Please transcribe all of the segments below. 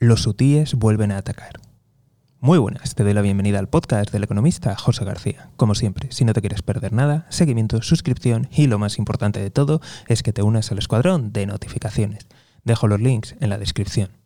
Los hutíes vuelven a atacar. Muy buenas, te doy la bienvenida al podcast del economista José García. Como siempre, si no te quieres perder nada, seguimiento, suscripción y lo más importante de todo es que te unas al escuadrón de notificaciones. Dejo los links en la descripción.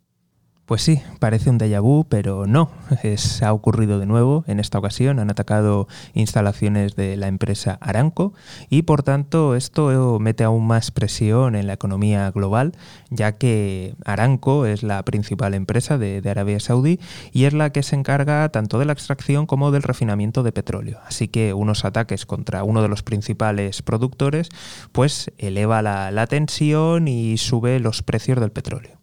Pues sí, parece un déjà vu, pero no, es, ha ocurrido de nuevo. En esta ocasión han atacado instalaciones de la empresa Aramco y por tanto esto mete aún más presión en la economía global, ya que Aramco es la principal empresa de, Arabia Saudí y es la que se encarga tanto de la extracción como del refinamiento de petróleo. Así que unos ataques contra uno de los principales productores pues eleva la tensión y sube los precios del petróleo.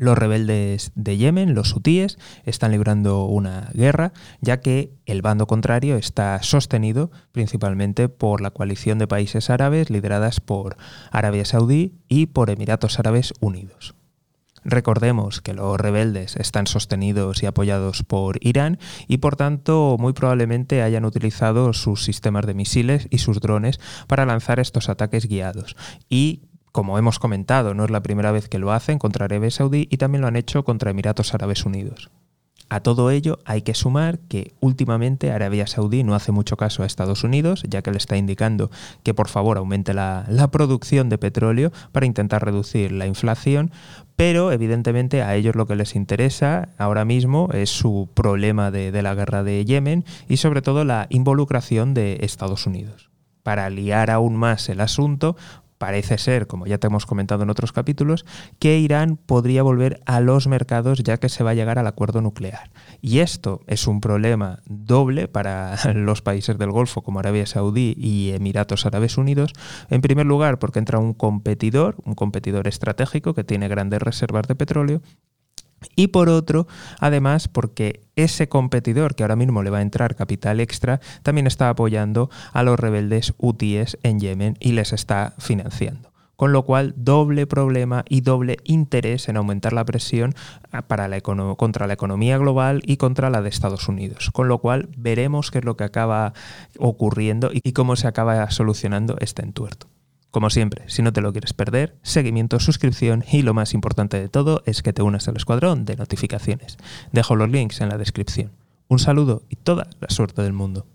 Los rebeldes de Yemen, los hutíes, están librando una guerra, ya que el bando contrario está sostenido principalmente por la coalición de países árabes lideradas por Arabia Saudí y por Emiratos Árabes Unidos. Recordemos que los rebeldes están sostenidos y apoyados por Irán y por tanto muy probablemente hayan utilizado sus sistemas de misiles y sus drones para lanzar estos ataques guiados y como hemos comentado, no es la primera vez que lo hacen contra Arabia Saudí y también lo han hecho contra Emiratos Árabes Unidos. A todo ello hay que sumar que últimamente Arabia Saudí no hace mucho caso a Estados Unidos, ya que le está indicando que por favor aumente la, producción de petróleo para intentar reducir la inflación, pero evidentemente a ellos lo que les interesa ahora mismo es su problema de, de la guerra de Yemen y sobre todo la involucración de Estados Unidos. Para liar aún más el asunto, parece ser, como ya te hemos comentado en otros capítulos, que Irán podría volver a los mercados ya que se va a llegar al acuerdo nuclear. Y esto es un problema doble para los países del Golfo como Arabia Saudí y Emiratos Árabes Unidos. En primer lugar, porque entra un competidor, un competidor estratégico que tiene grandes reservas de petróleo y por otro, además, porque ese competidor que ahora mismo le va a entrar capital extra, también está apoyando a los rebeldes hutíes en Yemen y les está financiando. Con lo cual, doble problema y doble interés en aumentar la presión ah, para la contra la economía global y contra la de Estados Unidos. Con lo cual, veremos qué es lo que acaba ocurriendo y cómo se acaba solucionando este entuerto. Como siempre, si no te lo quieres perder, seguimiento, suscripción y lo más importante de todo es que te unas al escuadrón de notificaciones. Dejo los links en la descripción. Un saludo y toda la suerte del mundo.